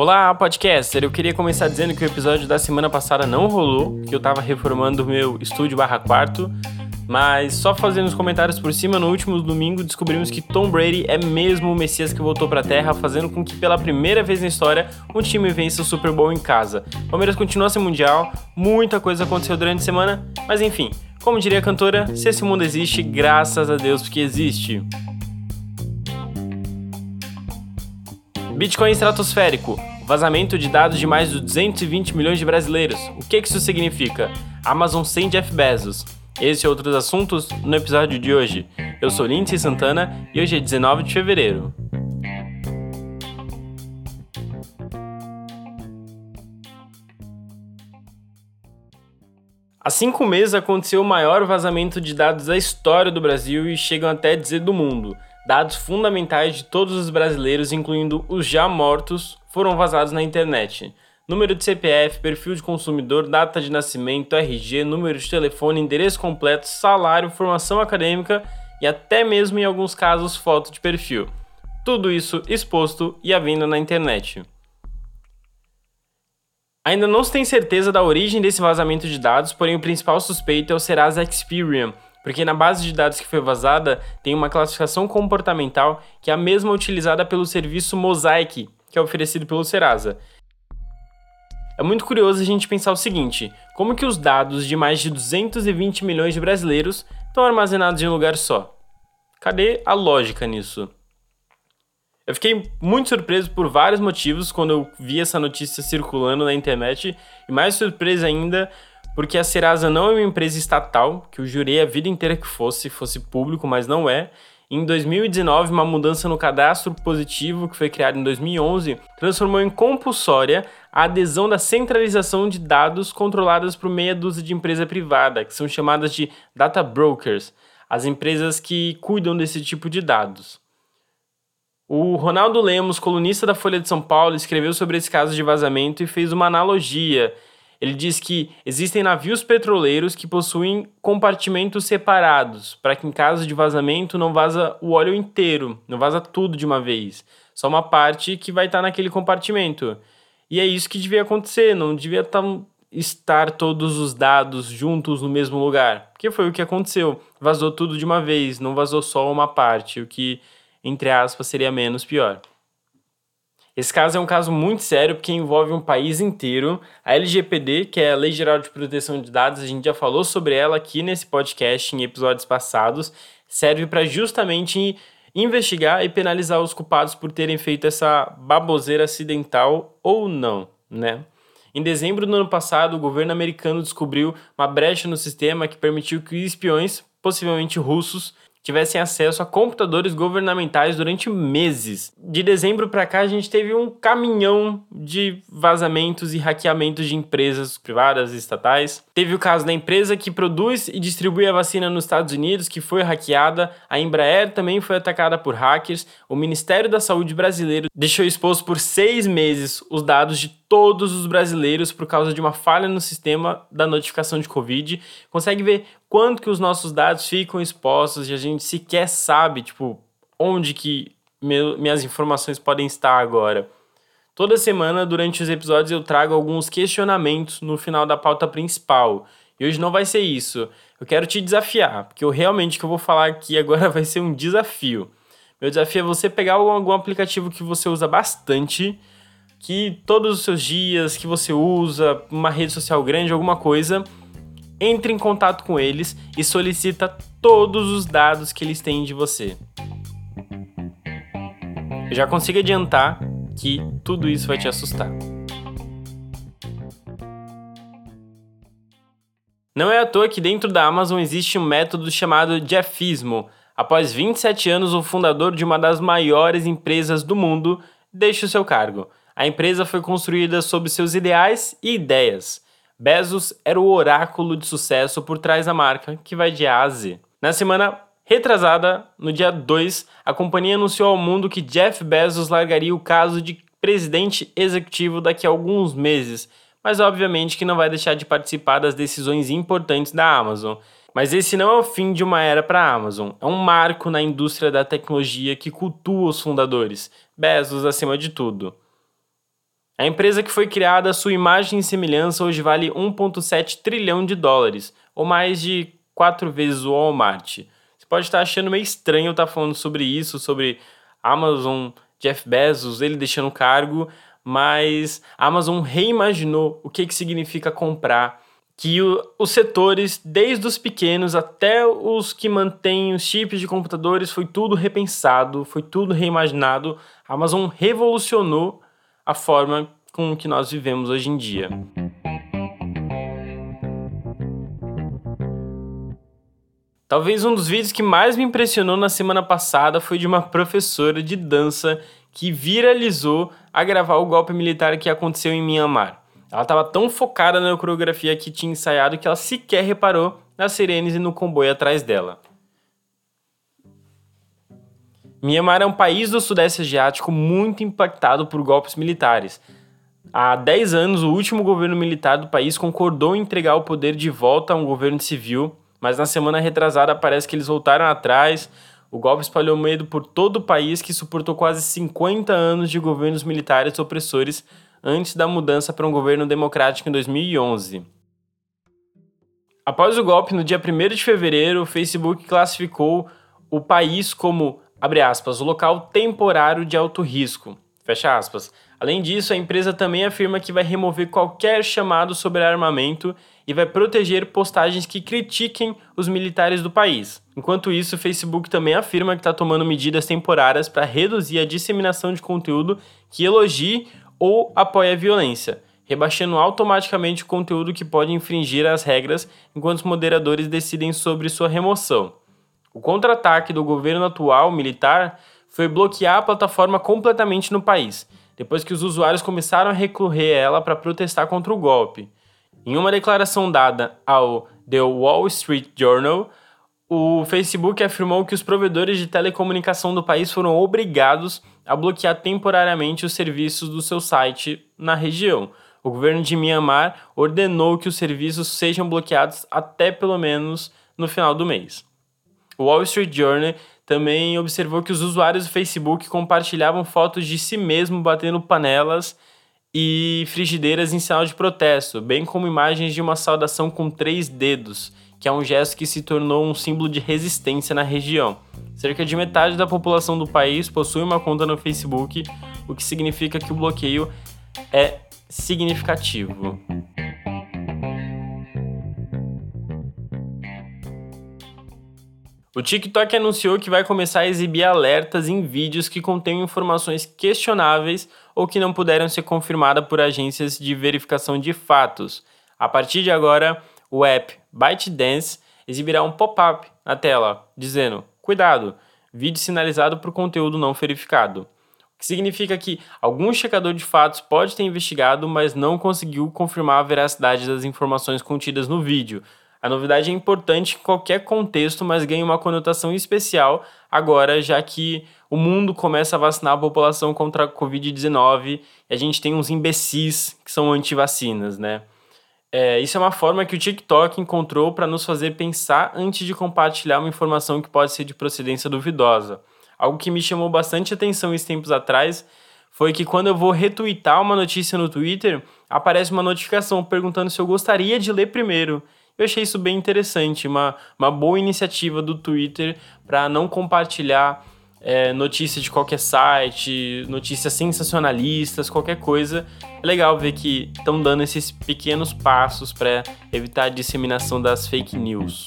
Olá, podcaster! Eu queria começar dizendo que o episódio da semana passada não rolou, que eu tava reformando o meu estúdio barra quarto, mas só fazendo os comentários por cima, no último domingo descobrimos que Tom Brady é mesmo o Messias que voltou pra Terra, fazendo com que pela primeira vez na história um time vença o Super Bowl em casa. Palmeiras continua sem mundial, muita coisa aconteceu durante a semana, mas enfim, como diria a cantora, se esse mundo existe, graças a Deus porque existe. Bitcoin estratosférico. Vazamento de dados de mais de 220 milhões de brasileiros. O que isso significa? Amazon sem Jeff Bezos. Esse e outros assuntos no episódio de hoje. Eu sou Lindsay Santana e hoje é 19 de fevereiro. Há cinco meses aconteceu o maior vazamento de dados da história do Brasil e chegam até a dizer do mundo. Dados fundamentais de todos os brasileiros, incluindo os já mortos, foram vazados na internet. Número de CPF, perfil de consumidor, data de nascimento, RG, número de telefone, endereço completo, salário, formação acadêmica e até mesmo em alguns casos foto de perfil. Tudo isso exposto e à venda na internet. Ainda não se tem certeza da origem desse vazamento de dados, porém o principal suspeito é o Serasa Experian, porque na base de dados que foi vazada tem uma classificação comportamental que é a mesma utilizada pelo serviço Mosaic, que é oferecido pelo Serasa. É muito curioso a gente pensar o seguinte: como que os dados de mais de 220 milhões de brasileiros estão armazenados em um lugar só? Cadê a lógica nisso? Eu fiquei muito surpreso por vários motivos quando eu vi essa notícia circulando na internet, e mais surpreso ainda porque a Serasa não é uma empresa estatal, que eu jurei a vida inteira que fosse, fosse público, mas não é. Em 2019, uma mudança no cadastro positivo, que foi criado em 2011, transformou em compulsória a adesão da centralização de dados controladas por meia dúzia de empresa privada, que são chamadas de data brokers, as empresas que cuidam desse tipo de dados. O Ronaldo Lemos, colunista da Folha de São Paulo, escreveu sobre esse caso de vazamento e fez uma analogia. Ele diz que existem navios petroleiros que possuem compartimentos separados, para que em caso de vazamento não vaza o óleo inteiro, não vaza tudo de uma vez, só uma parte que vai estar tá naquele compartimento. E é isso que devia acontecer, não devia estar todos os dados juntos no mesmo lugar, porque foi o que aconteceu. Vazou tudo de uma vez, não vazou só uma parte, o que entre aspas, seria menos pior. Esse caso é um caso muito sério porque envolve um país inteiro. A LGPD, que é a Lei Geral de Proteção de Dados, a gente já falou sobre ela aqui nesse podcast em episódios passados, serve para justamente investigar e penalizar os culpados por terem feito essa baboseira acidental ou não, né? Em dezembro do ano passado, o governo americano descobriu uma brecha no sistema que permitiu que espiões, possivelmente russos, tivessem acesso a computadores governamentais durante meses. De dezembro para cá, a gente teve um caminhão de vazamentos e hackeamentos de empresas privadas e estatais. Teve o caso da empresa que produz e distribui a vacina nos Estados Unidos, que foi hackeada. A Embraer também foi atacada por hackers. O Ministério da Saúde brasileiro deixou exposto por seis meses os dados de todos os brasileiros por causa de uma falha no sistema da notificação de Covid. Consegue ver quanto que os nossos dados ficam expostos e a gente sequer sabe, tipo, onde que meu, minhas informações podem estar agora. Toda semana, durante os episódios, eu trago alguns questionamentos no final da pauta principal. E hoje não vai ser isso. Eu quero te desafiar, porque eu realmente que eu vou falar aqui agora vai ser um desafio. Meu desafio é você pegar algum, algum aplicativo que você usa bastante que todos os seus dias que você usa, uma rede social grande, alguma coisa, entre em contato com eles e solicita todos os dados que eles têm de você. Eu já consigo adiantar que tudo isso vai te assustar. Não é à toa que dentro da Amazon existe um método chamado Jeffismo. Após 27 anos, o fundador de uma das maiores empresas do mundo deixa o seu cargo. A empresa foi construída sob seus ideais e ideias. Bezos era o oráculo de sucesso por trás da marca, que vai de A a Z. Na semana retrasada, no dia 2, a companhia anunciou ao mundo que Jeff Bezos largaria o caso de presidente executivo daqui a alguns meses, mas obviamente que não vai deixar de participar das decisões importantes da Amazon. Mas esse não é o fim de uma era para a Amazon, é um marco na indústria da tecnologia que cultua os fundadores, Bezos acima de tudo. A empresa que foi criada, sua imagem e semelhança, hoje vale 1,7 trilhão de dólares, ou mais de quatro vezes o Walmart. Você pode estar achando meio estranho estar falando sobre isso, sobre Amazon, Jeff Bezos, ele deixando o cargo, mas a Amazon reimaginou o que, que significa comprar, que o, os setores, desde os pequenos até os que mantêm os chips de computadores, foi tudo repensado, foi tudo reimaginado. A Amazon revolucionou a forma com que nós vivemos hoje em dia. Talvez um dos vídeos que mais me impressionou na semana passada foi de uma professora de dança que viralizou a gravar o golpe militar que aconteceu em Myanmar. Ela estava tão focada na coreografia que tinha ensaiado que ela sequer reparou nas sirenes e no comboio atrás dela. Myanmar é um país do Sudeste Asiático muito impactado por golpes militares. Há 10 anos, o último governo militar do país concordou em entregar o poder de volta a um governo civil, mas na semana retrasada parece que eles voltaram atrás. O golpe espalhou medo por todo o país que suportou quase 50 anos de governos militares opressores antes da mudança para um governo democrático em 2011. Após o golpe, no dia 1 de fevereiro, o Facebook classificou o país como abre aspas, o local temporário de alto risco, fecha aspas. Além disso, a empresa também afirma que vai remover qualquer chamado sobre armamento e vai proteger postagens que critiquem os militares do país. Enquanto isso, o Facebook também afirma que está tomando medidas temporárias para reduzir a disseminação de conteúdo que elogie ou apoie a violência, rebaixando automaticamente o conteúdo que pode infringir as regras enquanto os moderadores decidem sobre sua remoção. O contra-ataque do governo atual militar foi bloquear a plataforma completamente no país, depois que os usuários começaram a recorrer a ela para protestar contra o golpe. Em uma declaração dada ao The Wall Street Journal, o Facebook afirmou que os provedores de telecomunicação do país foram obrigados a bloquear temporariamente os serviços do seu site na região. O governo de Myanmar ordenou que os serviços sejam bloqueados até pelo menos no final do mês. O Wall Street Journal também observou que os usuários do Facebook compartilhavam fotos de si mesmo batendo panelas e frigideiras em sinal de protesto, bem como imagens de uma saudação com três dedos, que é um gesto que se tornou um símbolo de resistência na região. Cerca de metade da população do país possui uma conta no Facebook, o que significa que o bloqueio é significativo. O TikTok anunciou que vai começar a exibir alertas em vídeos que contêm informações questionáveis ou que não puderam ser confirmadas por agências de verificação de fatos. A partir de agora, o app ByteDance exibirá um pop-up na tela dizendo: Cuidado, vídeo sinalizado por conteúdo não verificado. O que significa que algum checador de fatos pode ter investigado, mas não conseguiu confirmar a veracidade das informações contidas no vídeo, a novidade é importante em qualquer contexto, mas ganha uma conotação especial agora, já que o mundo começa a vacinar a população contra a Covid-19 e a gente tem uns imbecis que são anti-vacinas, né? É, isso é uma forma que o TikTok encontrou para nos fazer pensar antes de compartilhar uma informação que pode ser de procedência duvidosa. Algo que me chamou bastante atenção esses tempos atrás foi que quando eu vou retweetar uma notícia no Twitter, aparece uma notificação perguntando se eu gostaria de ler primeiro. Eu achei isso bem interessante, uma, uma boa iniciativa do Twitter para não compartilhar é, notícias de qualquer site, notícias sensacionalistas, qualquer coisa. É legal ver que estão dando esses pequenos passos para evitar a disseminação das fake news.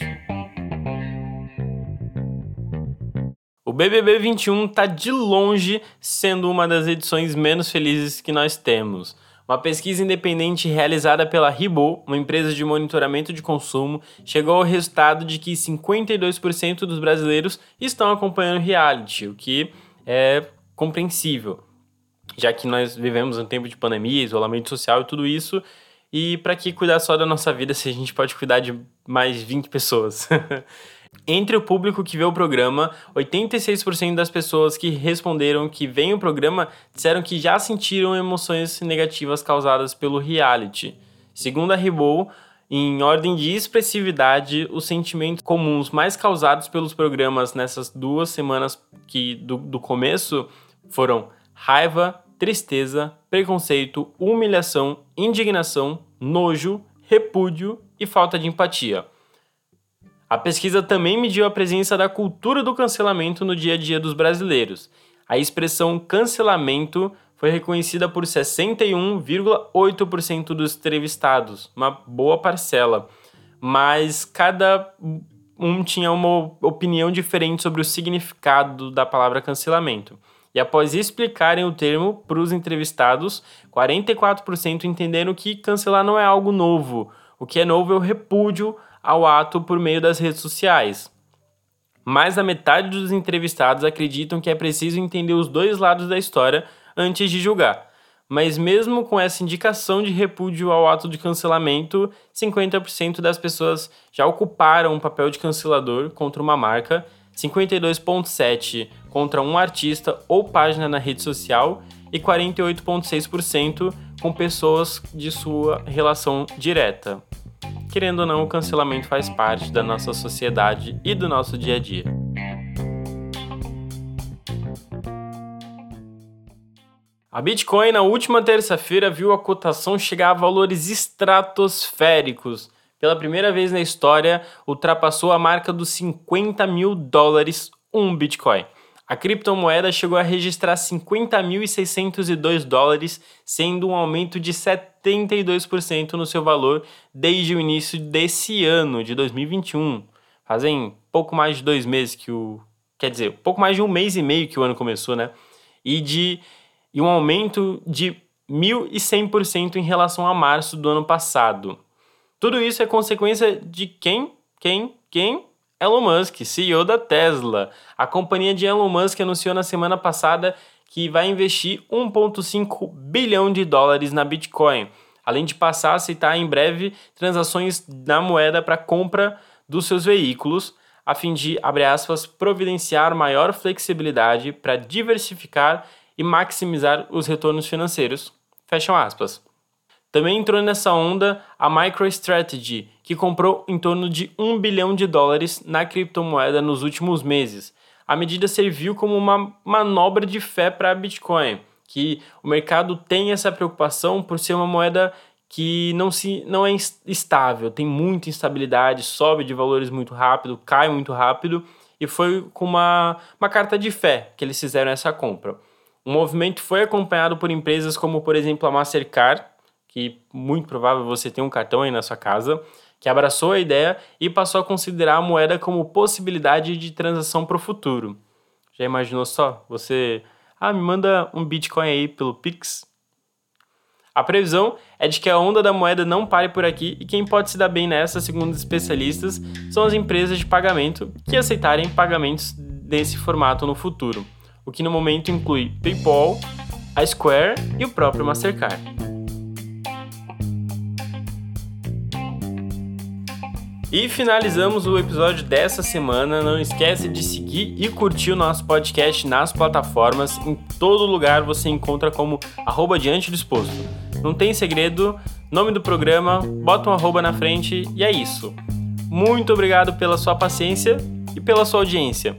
O BBB 21 está de longe sendo uma das edições menos felizes que nós temos. Uma pesquisa independente realizada pela Ribot, uma empresa de monitoramento de consumo, chegou ao resultado de que 52% dos brasileiros estão acompanhando reality, o que é compreensível, já que nós vivemos um tempo de pandemia, isolamento social e tudo isso. E para que cuidar só da nossa vida se a gente pode cuidar de mais 20 pessoas? Entre o público que vê o programa, 86% das pessoas que responderam que veem o programa disseram que já sentiram emoções negativas causadas pelo reality. Segundo a Ribou, em ordem de expressividade, os sentimentos comuns mais causados pelos programas nessas duas semanas que do, do começo foram raiva, tristeza, preconceito, humilhação, indignação, nojo, repúdio e falta de empatia. A pesquisa também mediu a presença da cultura do cancelamento no dia a dia dos brasileiros. A expressão cancelamento foi reconhecida por 61,8% dos entrevistados, uma boa parcela, mas cada um tinha uma opinião diferente sobre o significado da palavra cancelamento. E após explicarem o termo para os entrevistados, 44% entenderam que cancelar não é algo novo. O que é novo é o repúdio ao ato por meio das redes sociais. Mais da metade dos entrevistados acreditam que é preciso entender os dois lados da história antes de julgar. Mas mesmo com essa indicação de repúdio ao ato de cancelamento, 50% das pessoas já ocuparam um papel de cancelador contra uma marca, 52,7% contra um artista ou página na rede social e 48,6% com pessoas de sua relação direta. Querendo ou não, o cancelamento faz parte da nossa sociedade e do nosso dia a dia. A Bitcoin na última terça-feira viu a cotação chegar a valores estratosféricos. Pela primeira vez na história, ultrapassou a marca dos 50 mil dólares um Bitcoin. A criptomoeda chegou a registrar 50.602 dólares, sendo um aumento de 72% no seu valor desde o início desse ano, de 2021. Fazem pouco mais de dois meses que o. Quer dizer, pouco mais de um mês e meio que o ano começou, né? E de e um aumento de 1.100% em relação a março do ano passado. Tudo isso é consequência de quem? Quem? Quem? Elon Musk, CEO da Tesla. A companhia de Elon Musk anunciou na semana passada que vai investir 1,5 bilhão de dólares na Bitcoin, além de passar a aceitar em breve transações na moeda para compra dos seus veículos, a fim de, abre aspas, providenciar maior flexibilidade para diversificar e maximizar os retornos financeiros. Fecham aspas. Também entrou nessa onda a MicroStrategy, que comprou em torno de 1 bilhão de dólares na criptomoeda nos últimos meses. A medida serviu como uma manobra de fé para a Bitcoin, que o mercado tem essa preocupação por ser uma moeda que não, se, não é estável, tem muita instabilidade, sobe de valores muito rápido, cai muito rápido, e foi com uma, uma carta de fé que eles fizeram essa compra. O movimento foi acompanhado por empresas como, por exemplo, a Mastercard, que muito provável você tem um cartão aí na sua casa, que abraçou a ideia e passou a considerar a moeda como possibilidade de transação para o futuro. Já imaginou só? Você, ah, me manda um Bitcoin aí pelo Pix? A previsão é de que a onda da moeda não pare por aqui e quem pode se dar bem nessa, segundo especialistas, são as empresas de pagamento que aceitarem pagamentos desse formato no futuro o que no momento inclui PayPal, a Square e o próprio Mastercard. E finalizamos o episódio dessa semana. Não esquece de seguir e curtir o nosso podcast nas plataformas. Em todo lugar você encontra como arroba diante disposto. Não tem segredo, nome do programa, bota um arroba na frente e é isso. Muito obrigado pela sua paciência e pela sua audiência.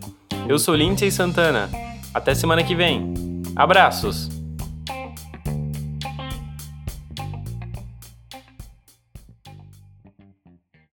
Eu sou Lindsay Santana. Até semana que vem. Abraços!